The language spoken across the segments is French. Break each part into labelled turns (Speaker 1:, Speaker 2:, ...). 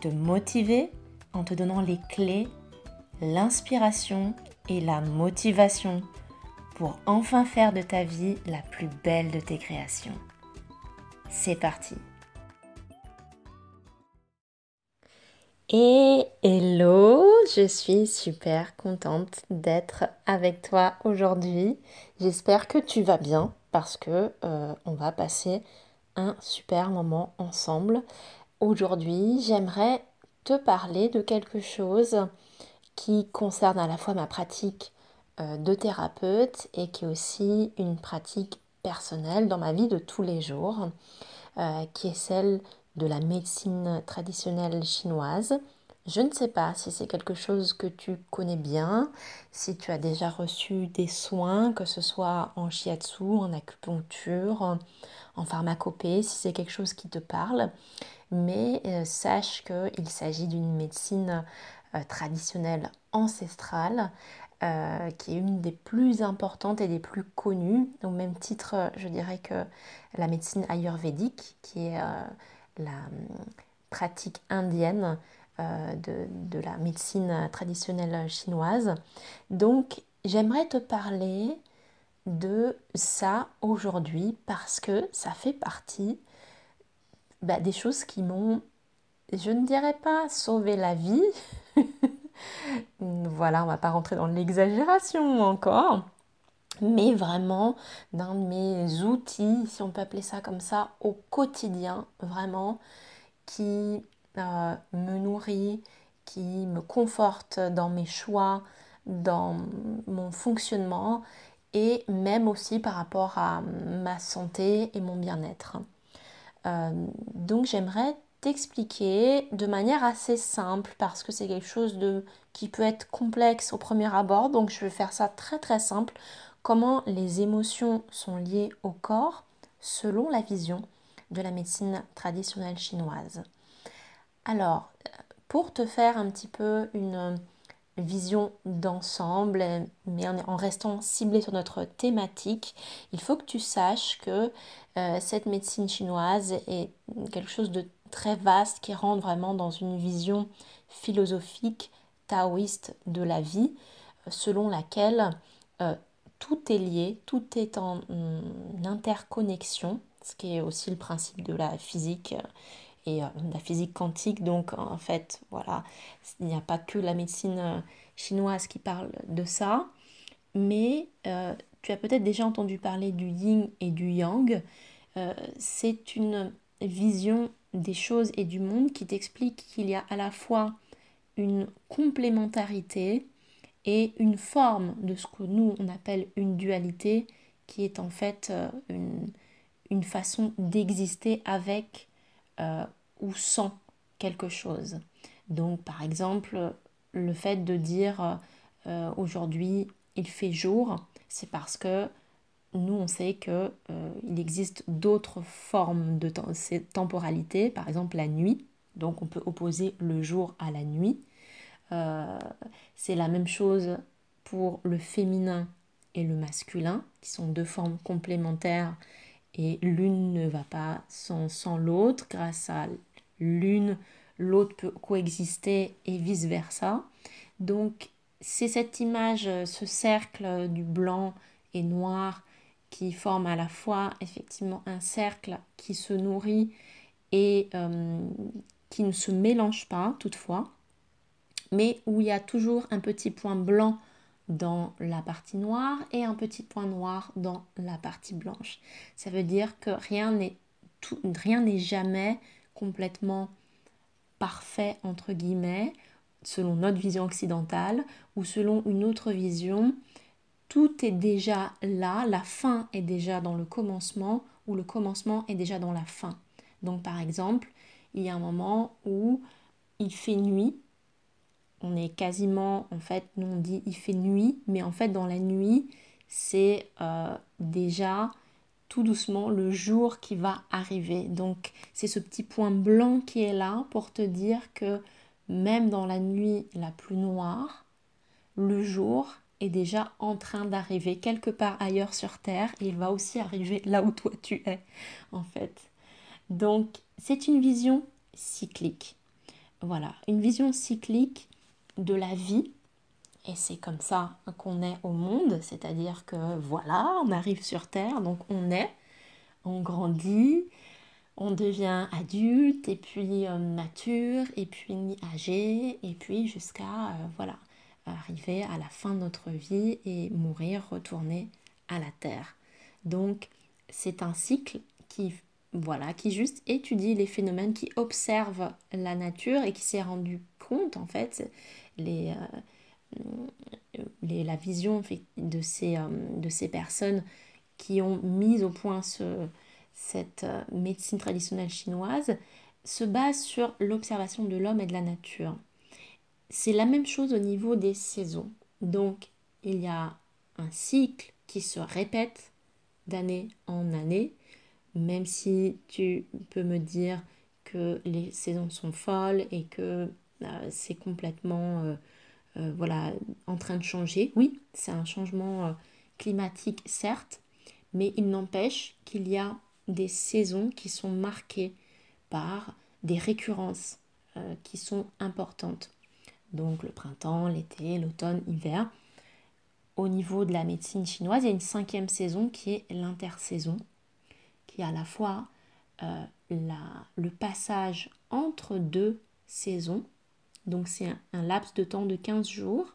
Speaker 1: te motiver en te donnant les clés, l'inspiration et la motivation pour enfin faire de ta vie la plus belle de tes créations. C'est parti Et hello, je suis super contente d'être avec toi aujourd'hui. J'espère que tu vas bien parce que euh, on va passer un super moment ensemble. Aujourd'hui, j'aimerais te parler de quelque chose qui concerne à la fois ma pratique euh, de thérapeute et qui est aussi une pratique personnelle dans ma vie de tous les jours, euh, qui est celle de la médecine traditionnelle chinoise. Je ne sais pas si c'est quelque chose que tu connais bien, si tu as déjà reçu des soins, que ce soit en shiatsu, en acupuncture, en pharmacopée, si c'est quelque chose qui te parle. Mais euh, sache qu'il s'agit d'une médecine euh, traditionnelle ancestrale euh, qui est une des plus importantes et des plus connues. Au même titre, je dirais que la médecine ayurvédique, qui est la hum, pratique indienne euh, de, la médecine traditionnelle chinoise. Donc j'aimerais te parler de ça aujourd'hui parce que ça fait partie bah, des choses qui m'ont, je ne dirais pas sauvé la vie. voilà, on va pas rentrer dans l'exagération encore mais vraiment d'un de mes outils, si on peut appeler ça comme ça, au quotidien, vraiment, qui euh, me nourrit, qui me conforte dans mes choix, dans mon fonctionnement et même aussi par rapport à ma santé et mon bien-être. Euh, donc j'aimerais t'expliquer de manière assez simple parce que c'est quelque chose de, qui peut être complexe au premier abord. Donc je vais faire ça très très simple comment les émotions sont liées au corps selon la vision de la médecine traditionnelle chinoise. Alors, pour te faire un petit peu une vision d'ensemble, mais en restant ciblé sur notre thématique, il faut que tu saches que euh, cette médecine chinoise est quelque chose de très vaste qui rentre vraiment dans une vision philosophique taoïste de la vie, selon laquelle euh, tout est lié, tout est en interconnexion, ce qui est aussi le principe de la physique et euh, la physique quantique. Donc en fait, voilà, il n'y a pas que la médecine euh, chinoise qui parle de ça, mais tu as peut-être déjà entendu parler du yin et du yang. C'est une vision des choses et du monde qui t'explique qu'il y a à la fois une complémentarité et une forme de ce que nous on appelle une dualité qui est en fait euh, une, façon d'exister avec euh, ou sans quelque chose. Donc par exemple le fait de dire euh, aujourd'hui il fait jour, c'est parce que nous on sait que il existe d'autres formes de temporalité, par exemple la nuit. Donc on peut opposer le jour à la nuit. Euh, c'est la même chose pour le féminin et le masculin, qui sont deux formes complémentaires et l'une ne va pas sans, l'autre. Grâce à l'une, l'autre peut coexister et vice-versa. Donc c'est cette image, ce cercle du blanc et noir qui forme à la fois effectivement un cercle qui se nourrit et euh, qui ne se mélange pas toutefois mais où il y a toujours un petit point blanc dans la partie noire et un petit point noir dans la partie blanche. Ça veut dire que rien n'est rien n'est jamais complètement parfait entre guillemets selon notre vision occidentale ou selon une autre vision. Tout est déjà là, la fin est déjà dans le commencement ou le commencement est déjà dans la fin. Donc par exemple, il y a un moment où il fait nuit. On est quasiment, en fait, nous on dit il fait nuit, mais en fait dans la nuit, c'est euh, déjà tout doucement le jour qui va arriver. Donc c'est ce petit point blanc qui est là pour te dire que même dans la nuit la plus noire, le jour est déjà en train d'arriver quelque part ailleurs sur Terre et il va aussi arriver là où toi tu es en fait. Donc c'est une vision cyclique. Voilà, une vision cyclique de la vie. Et c'est comme ça qu'on est au monde, c'est-à-dire que voilà, on arrive sur Terre, donc on est, on grandit, on devient adulte, et puis euh, mature, et puis âgé, et puis jusqu'à, euh, voilà, arriver à la fin de notre vie et mourir, retourner à la terre. Donc c'est un cycle qui voilà, qui juste étudie les phénomènes, qui observe la nature et qui s'est rendu compte en fait euh, les la vision de ces, euh, de ces personnes qui ont mis au point ce, cette euh, médecine traditionnelle chinoise se base sur l'observation de l'homme et de la nature. C'est la même chose au niveau des saisons. Donc, il y a un cycle qui se répète d'année en année, même si tu peux me dire que les saisons sont folles et que c'est complètement euh, euh, voilà, en train de changer. Oui, c'est un changement climatique, certes, mais il n'empêche qu'il y a des saisons qui sont marquées par des récurrences qui sont importantes donc le printemps, l'été, l'automne, l'hiver. Au niveau de la médecine chinoise, il y a une cinquième saison qui est l'intersaison, qui est à la fois euh, le passage entre deux saisons. Donc c'est un, laps de temps de 15 jours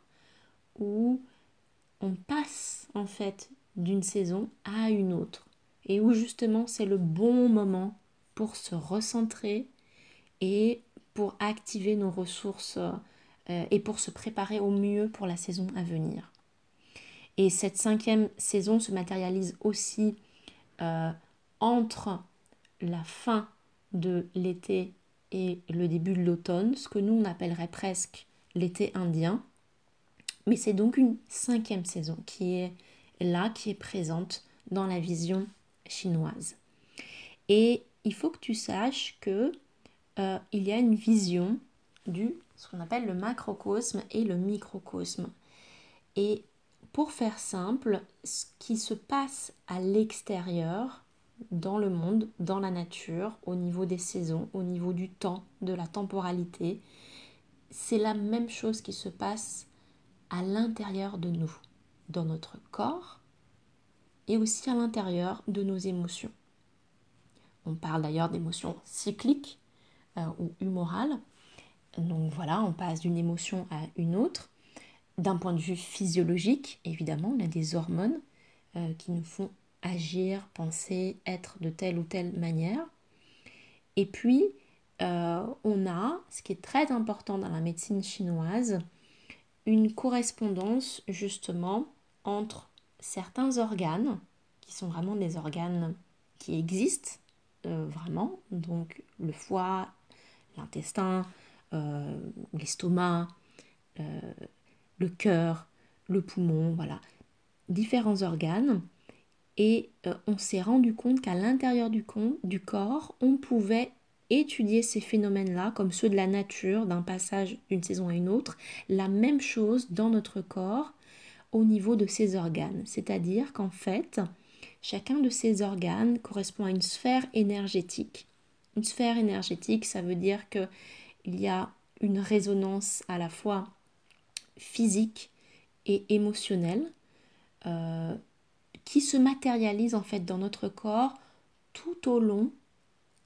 Speaker 1: où on passe en fait d'une saison à une autre et où justement c'est le bon moment pour se recentrer et pour activer nos ressources euh, et pour se préparer au mieux pour la saison à venir. Et cette cinquième saison se matérialise aussi euh, entre la fin de l'été et le début de l'automne, ce que nous on appellerait presque l'été indien. Mais c'est donc une cinquième saison qui est là, qui est présente dans la vision chinoise. Et il faut que tu saches que euh, il y a une vision du ce qu'on appelle le macrocosme et le microcosme. Et pour faire simple, ce qui se passe à l'extérieur, dans le monde, dans la nature, au niveau des saisons, au niveau du temps, de la temporalité, c'est la même chose qui se passe à l'intérieur de nous, dans notre corps et aussi à l'intérieur de nos émotions. On parle d'ailleurs d'émotions cycliques euh, ou humorales, donc voilà, on passe d'une émotion à une autre. D'un point de vue physiologique, évidemment, on a des hormones euh, qui nous font agir, penser, être de telle ou telle manière. Et puis, euh, on a, ce qui est très important dans la médecine chinoise, une correspondance justement entre certains organes, qui sont vraiment des organes qui existent euh, vraiment, donc le foie, l'intestin, euh, l'estomac, le cœur, le poumon, voilà, différents organes. Et euh, on s'est rendu compte qu'à l'intérieur du, corps, on pouvait étudier ces phénomènes-là comme ceux de la nature, d'un passage d'une saison à une autre, la même chose dans notre corps au niveau de ces organes. C'est-à-dire qu'en fait, chacun de ces organes correspond à une sphère énergétique. Une sphère énergétique, ça veut dire que il y a une résonance à la fois physique et émotionnelle euh, qui se matérialise en fait dans notre corps tout au long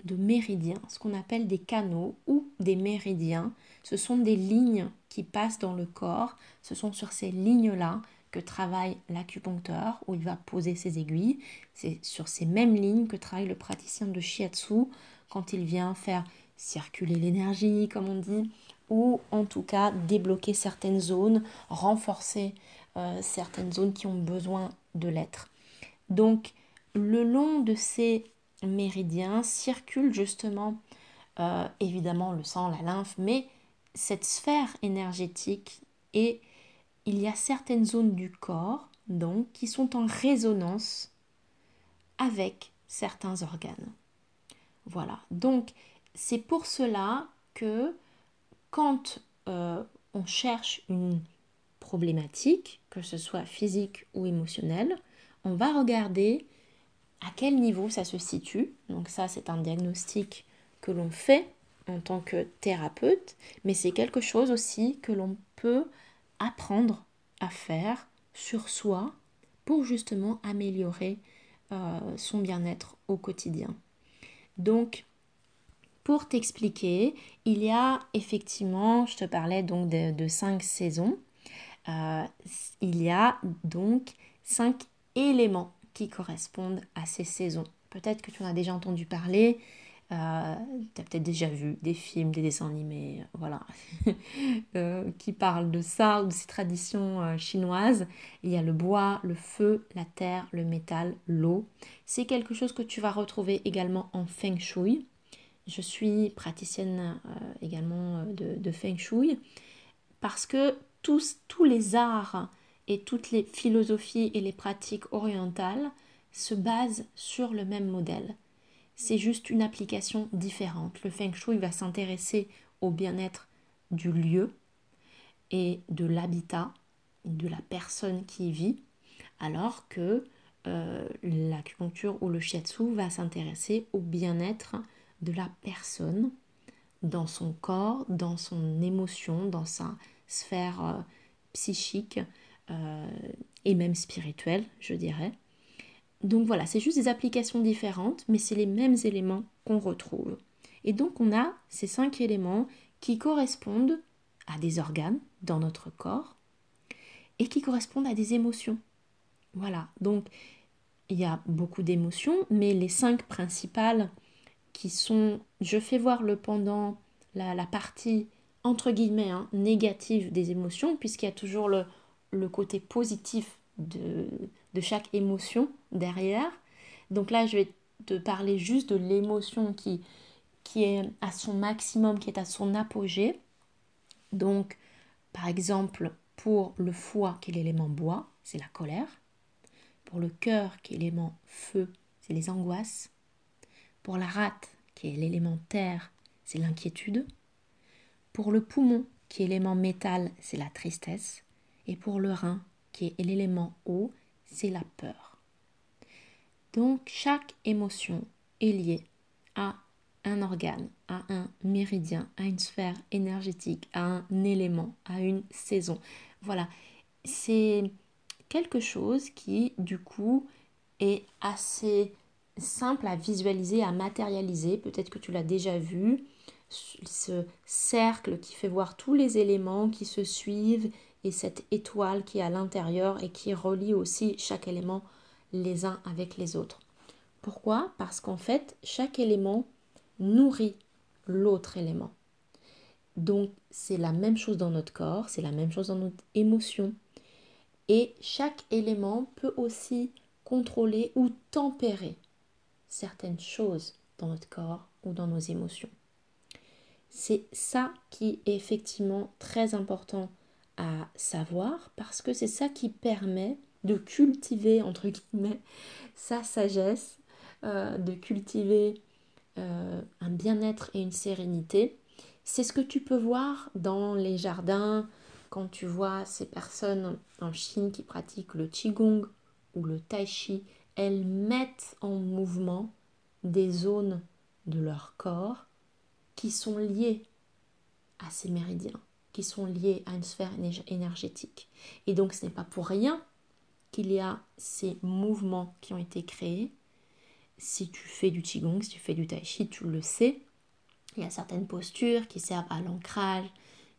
Speaker 1: de méridiens, ce qu'on appelle des canaux ou des méridiens. Ce sont des lignes qui passent dans le corps. Ce sont sur ces lignes-là que travaille l'acupuncteur où il va poser ses aiguilles. C'est sur ces mêmes lignes que travaille le praticien de shiatsu quand il vient faire circuler l'énergie, comme on dit, ou en tout cas débloquer certaines zones, renforcer euh, certaines zones qui ont besoin de l'être. Donc, le long de ces méridiens circule justement euh, évidemment le sang, la lymphe, mais cette sphère énergétique et il y a certaines zones du corps donc qui sont en résonance avec certains organes. Voilà, donc c'est pour cela que quand euh, on cherche une que ce soit physique ou émotionnelle, on va regarder à quel niveau ça se situe. Donc ça, c'est un diagnostic que l'on fait en tant que thérapeute, mais c'est quelque chose aussi que l'on peut apprendre à faire sur soi pour justement améliorer euh, son bien-être au quotidien. Donc, pour t'expliquer, il y a effectivement, je te parlais donc de, cinq saisons, euh, il y a donc cinq éléments qui correspondent à ces saisons. Peut-être que tu en as déjà entendu parler, euh, tu as peut-être déjà vu des films, des dessins animés, voilà, euh, qui parlent de ça ou de ces traditions euh, chinoises. Il y a le bois, le feu, la terre, le métal, l'eau. C'est quelque chose que tu vas retrouver également en Feng Shui. Je suis praticienne également de, de, Feng Shui parce que tous, tous les arts et toutes les philosophies et les pratiques orientales se basent sur le même modèle c'est juste une application différente. Le feng shui va s'intéresser au bien-être du lieu et de l'habitat, de la personne qui vit, alors que euh, l'acupuncture ou le shiatsu va s'intéresser au bien-être de la personne dans son corps, dans son émotion, dans sa sphère euh, psychique euh, et même spirituelle, je dirais. Donc voilà, c'est juste des applications différentes, mais c'est les mêmes éléments qu'on retrouve. Et donc on a ces cinq éléments qui correspondent à des organes dans notre corps et qui correspondent à des émotions. Voilà, donc il y a beaucoup d'émotions, mais les cinq principales qui sont, je fais voir le pendant, la, partie entre guillemets hein, négative des émotions, puisqu'il y a toujours le, le côté positif de, de chaque émotion derrière. Donc là, je vais te parler juste de l'émotion qui, qui est à son maximum, qui est à son apogée. Donc, par exemple, pour le foie, qui est l'élément bois, c'est la colère. Pour le cœur, qui est l'élément feu, c'est les angoisses. Pour la rate, qui est l'élément terre, c'est l'inquiétude. Pour le poumon, qui est l'élément métal, c'est la tristesse. Et pour le rein, qui est l'élément eau, c'est la peur. Donc chaque émotion est liée à un organe, à un méridien, à une sphère énergétique, à un élément, à une saison. Voilà, c'est quelque chose qui du coup est assez simple à visualiser, à matérialiser. Peut-être que tu l'as déjà vu. Ce cercle qui fait voir tous les éléments qui se suivent et cette étoile qui est à l'intérieur et qui relie aussi chaque élément les uns avec les autres. Pourquoi? Parce qu'en fait, chaque élément nourrit l'autre élément. Donc, c'est la même chose dans notre corps, c'est la même chose dans notre émotion. Et chaque élément peut aussi contrôler ou tempérer certaines choses dans notre corps ou dans nos émotions. C'est ça qui est effectivement très important à savoir parce que c'est ça qui permet de cultiver, entre guillemets, sa sagesse, euh, de cultiver euh, un bien-être et une sérénité. C'est ce que tu peux voir dans les jardins quand tu vois ces personnes en Chine qui pratiquent le Qigong ou le Tai Chi. Elles mettent en mouvement des zones de leur corps qui sont liées à ces méridiens qui sont liés à une sphère énergétique. Et donc ce n'est pas pour rien qu'il y a ces mouvements qui ont été créés. Si tu fais du Qigong, si tu fais du Tai Chi, tu le sais. Il y a certaines postures qui servent à l'ancrage,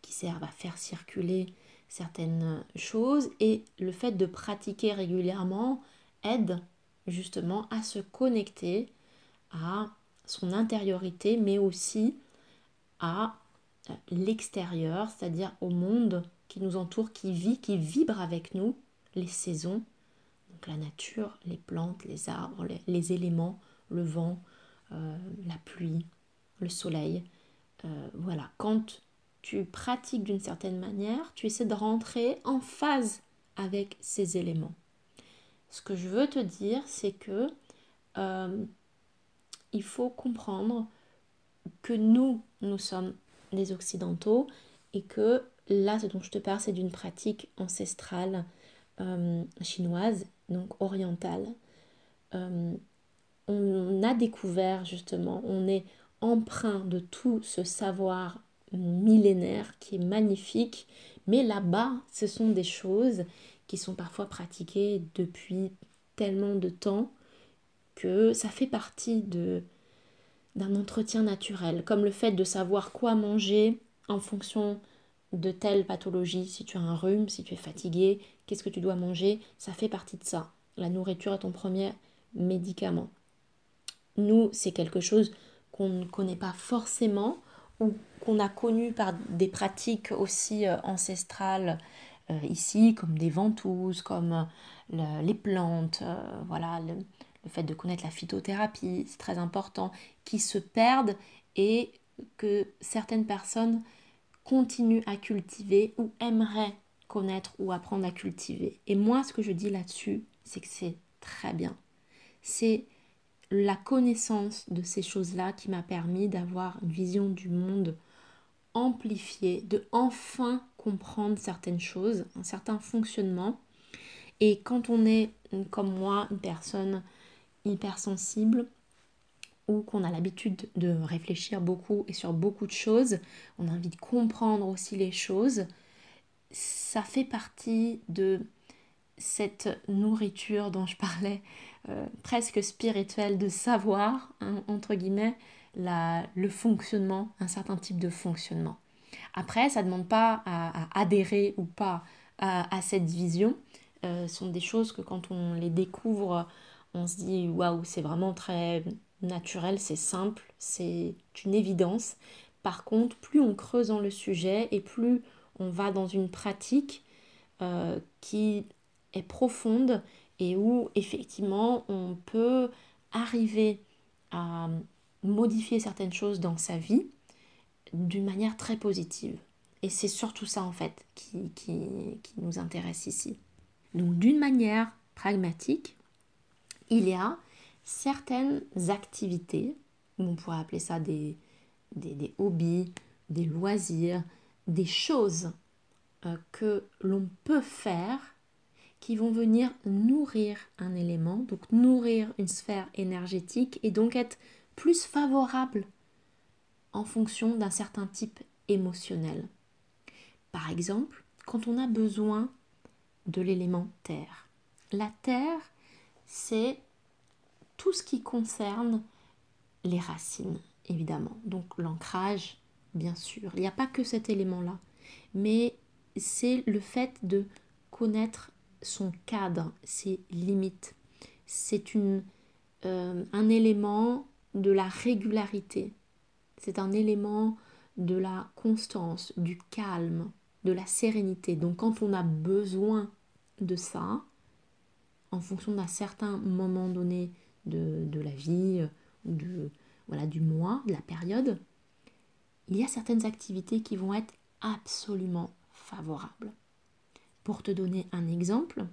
Speaker 1: qui servent à faire circuler certaines choses. Et le fait de pratiquer régulièrement aide justement à se connecter à son intériorité, mais aussi à l'extérieur, c'est-à-dire au monde qui nous entoure, qui vit, qui vibre avec nous, les saisons, donc la nature, les plantes, les arbres, les, éléments, le vent, euh, la pluie, le soleil. Euh, voilà, quand tu pratiques d'une certaine manière, tu essaies de rentrer en phase avec ces éléments. Ce que je veux te dire, c'est que euh, il faut comprendre que nous, nous sommes des Occidentaux et que là, ce dont je te parle, c'est d'une pratique ancestrale euh, chinoise, donc orientale. Euh, on a découvert justement, on est empreint de tout ce savoir millénaire qui est magnifique, mais là-bas, ce sont des choses qui sont parfois pratiquées depuis tellement de temps que ça fait partie de d'un entretien naturel, comme le fait de savoir quoi manger en fonction de telle pathologie, si tu as un rhume, si tu es fatigué, qu'est-ce que tu dois manger, ça fait partie de ça. La nourriture est ton premier médicament. Nous, c'est quelque chose qu'on ne connaît pas forcément ou qu'on a connu par des pratiques aussi euh, ancestrales euh, ici, comme des ventouses, comme euh, les plantes, voilà, le fait de connaître la phytothérapie, c'est très important, qui se perdent et que certaines personnes continuent à cultiver ou aimeraient connaître ou apprendre à cultiver. Et moi, ce que je dis là-dessus, c'est que c'est très bien. C'est la connaissance de ces choses-là qui m'a permis d'avoir une vision du monde amplifiée, de enfin comprendre certaines choses, un certain fonctionnement. Et quand on est, comme moi, une personne hypersensible ou qu'on a l'habitude de réfléchir beaucoup et sur beaucoup de choses, on a envie de comprendre aussi les choses, ça fait partie de cette nourriture dont je parlais, euh, presque spirituelle, de savoir, hein, entre guillemets, la, le fonctionnement, un certain type de fonctionnement. Après, ça ne demande pas à, adhérer ou pas à, cette vision. Euh, ce sont des choses que quand on les découvre on se dit waouh, c'est vraiment très naturel, c'est simple, c'est une évidence. Par contre, plus on creuse dans le sujet et plus on va dans une pratique euh, qui est profonde et où effectivement on peut arriver à modifier certaines choses dans sa vie d'une manière très positive. Et c'est surtout ça en fait qui, qui nous intéresse ici. Donc d'une manière pragmatique, il y a certaines activités, on pourrait appeler ça des, hobbies, des loisirs, des choses euh, que l'on peut faire qui vont venir nourrir un élément, donc nourrir une sphère énergétique et donc être plus favorable en fonction d'un certain type émotionnel. Par exemple, quand on a besoin de l'élément terre. La terre, c'est tout ce qui concerne les racines, évidemment. Donc l'ancrage, bien sûr. Il n'y a pas que cet élément-là, mais c'est le fait de connaître son cadre, ses limites. C'est une, euh, un élément de la régularité. C'est un élément de la constance, du calme, de la sérénité. Donc quand on a besoin de ça, en fonction d'un certain moment donné de, la vie, de, voilà, du mois, de la période, il y a certaines activités qui vont être absolument favorables. Pour te donner un exemple,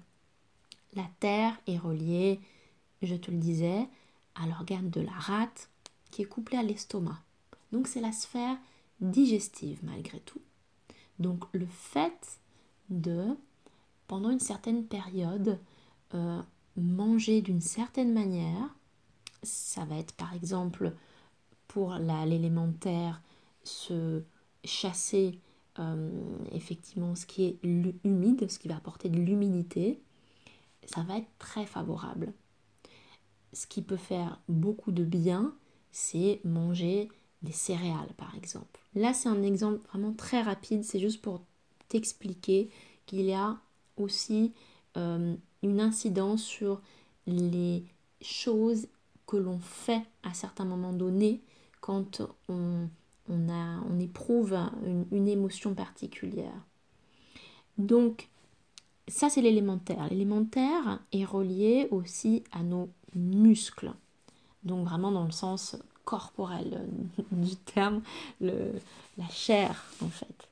Speaker 1: la terre est reliée, je te le disais, à l'organe de la rate qui est couplé à l'estomac. Donc c'est la sphère digestive malgré tout. Donc le fait de, pendant une certaine période, euh, manger d'une certaine manière, ça va être par exemple pour l'élémentaire se chasser euh, effectivement ce qui est humide, ce qui va apporter de l'humidité, ça va être très favorable. Ce qui peut faire beaucoup de bien, c'est manger des céréales par exemple. Là c'est un exemple vraiment très rapide, c'est juste pour t'expliquer qu'il y a aussi euh, une incidence sur les choses que l'on fait à certains moments donnés quand on, a, on éprouve une, émotion particulière. Donc, ça c'est l'élémentaire. L'élémentaire est relié aussi à nos muscles. Donc vraiment dans le sens corporel du terme, la chair en fait.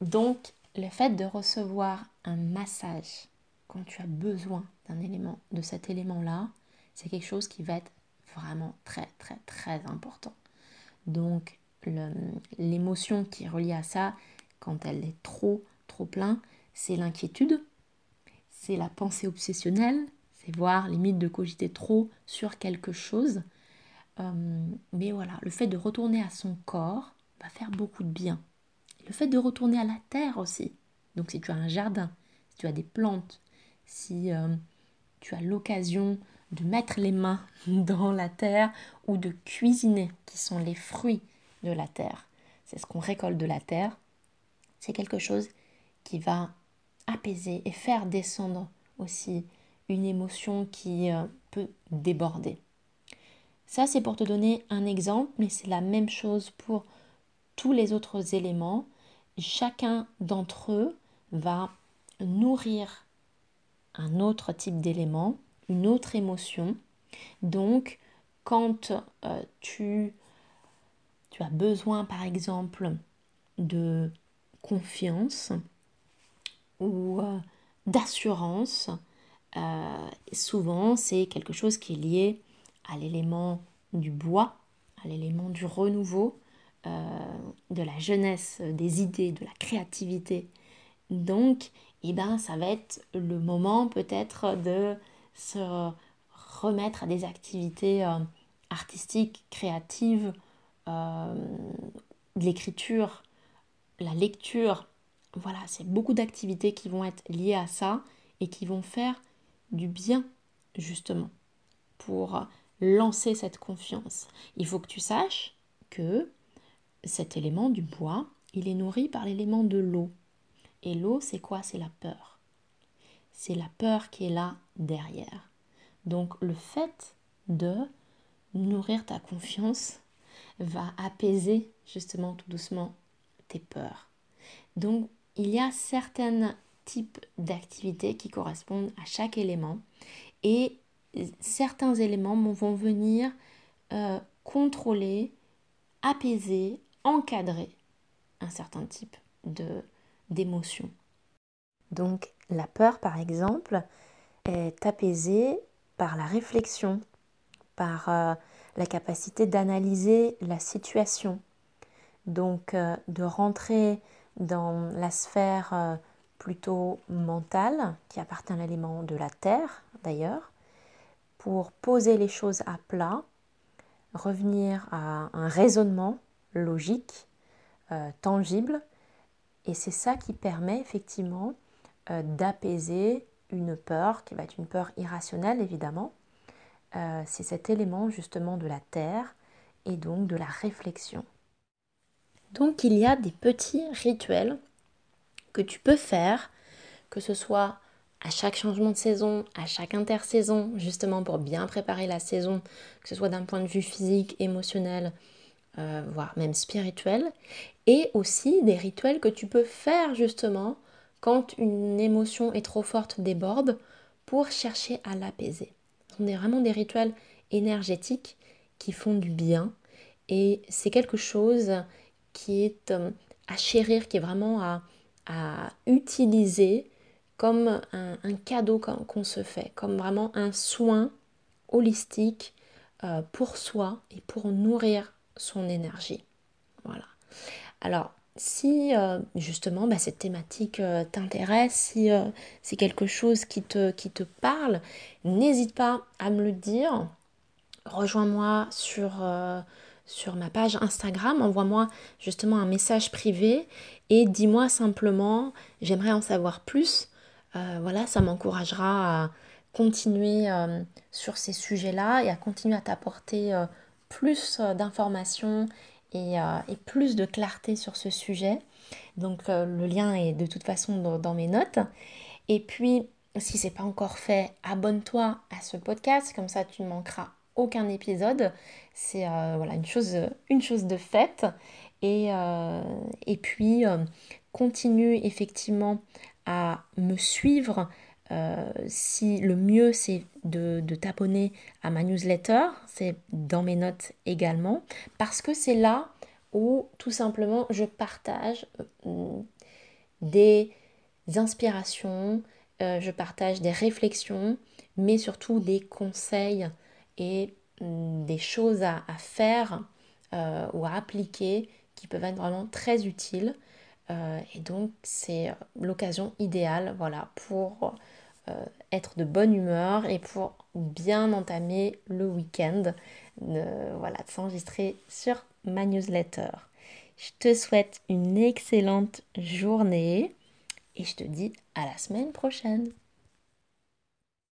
Speaker 1: Donc le fait de recevoir un massage quand tu as besoin d'un élément, de cet élément-là, c'est quelque chose qui va être vraiment très très très important. Donc l'émotion qui est reliée à ça, quand elle est trop trop plein, c'est l'inquiétude, c'est la pensée obsessionnelle, c'est voir limite de cogiter trop sur quelque chose. Euh, mais voilà, le fait de retourner à son corps va faire beaucoup de bien. Le fait de retourner à la terre aussi. Donc si tu as un jardin, si tu as des plantes, si euh, tu as l'occasion de mettre les mains dans la terre ou de cuisiner, qui sont les fruits de la terre. C'est ce qu'on récolte de la terre. C'est quelque chose qui va apaiser et faire descendre aussi une émotion qui euh, peut déborder. Ça, c'est pour te donner un exemple, mais c'est la même chose pour tous les autres éléments. Chacun d'entre eux va nourrir un autre type d'élément, une autre émotion. Donc, quand euh, tu, as besoin, par exemple, de confiance ou euh, d'assurance, euh, souvent c'est quelque chose qui est lié à l'élément du bois, à l'élément du renouveau, de la jeunesse, des idées, de la créativité. Donc, eh ben, ça va être le moment peut-être de se remettre à des activités euh, artistiques, créatives, euh, l'écriture, la lecture. Voilà, c'est beaucoup d'activités qui vont être liées à ça et qui vont faire du bien, justement, pour lancer cette confiance. Il faut que tu saches que cet élément du bois, il est nourri par l'élément de l'eau. Et l'eau, c'est quoi? C'est la peur. C'est la peur qui est là derrière. Donc le fait de nourrir ta confiance va apaiser justement tout doucement tes peurs. Donc il y a certains types d'activités qui correspondent à chaque élément et certains éléments vont venir euh, contrôler, apaiser, encadrer un certain type de, d'émotions. Donc la peur, par exemple, est apaisée par la réflexion, par euh, la capacité d'analyser la situation. Donc euh, de rentrer dans la sphère euh, plutôt mentale, qui appartient à l'élément de la Terre d'ailleurs, pour poser les choses à plat, revenir à un raisonnement logique, tangible, et c'est ça qui permet effectivement euh, d'apaiser une peur, qui va être une peur irrationnelle évidemment. Euh, c'est cet élément justement de la terre et donc de la réflexion. Donc il y a des petits rituels que tu peux faire, que ce soit à chaque changement de saison, à chaque intersaison, justement pour bien préparer la saison, que ce soit d'un point de vue physique, émotionnel, euh, voire même spirituel, et aussi des rituels que tu peux faire justement quand une émotion est trop forte, déborde, pour chercher à l'apaiser. Ce sont vraiment des rituels énergétiques qui font du bien et c'est quelque chose qui est euh, à chérir, qui est vraiment à, utiliser comme un, cadeau qu'on se fait, comme vraiment un soin holistique euh, pour soi et pour nourrir son énergie. Voilà. Alors, si euh, justement bah, cette thématique euh, t'intéresse, si euh, c'est quelque chose qui te, qui te parle, n'hésite pas à me le dire. Rejoins-moi sur, sur ma page Instagram, envoie-moi justement un message privé et dis-moi simplement, j'aimerais en savoir plus. voilà, ça m'encouragera à continuer sur ces sujets-là et à continuer à t'apporter plus euh, d'informations euh, et, plus de clarté sur ce sujet. Donc euh, le lien est de toute façon dans, mes notes. Et puis, si c'est pas encore fait, abonne-toi à ce podcast, comme ça tu ne manqueras aucun épisode. C'est voilà une chose, une chose de faite. Et puis continue effectivement à me suivre si le mieux c'est de, de t'abonner à ma newsletter, c'est dans mes notes également, parce que c'est là où tout simplement je partage des inspirations, je partage des réflexions, mais surtout des conseils et mm, des choses à, faire euh, ou à appliquer qui peuvent être vraiment très utiles. Euh, et donc c'est l'occasion idéale voilà, pour euh, être de bonne humeur et pour bien entamer le week-end. voilà, de s'enregistrer sur ma newsletter. Je te souhaite une excellente journée et je te dis à la semaine prochaine.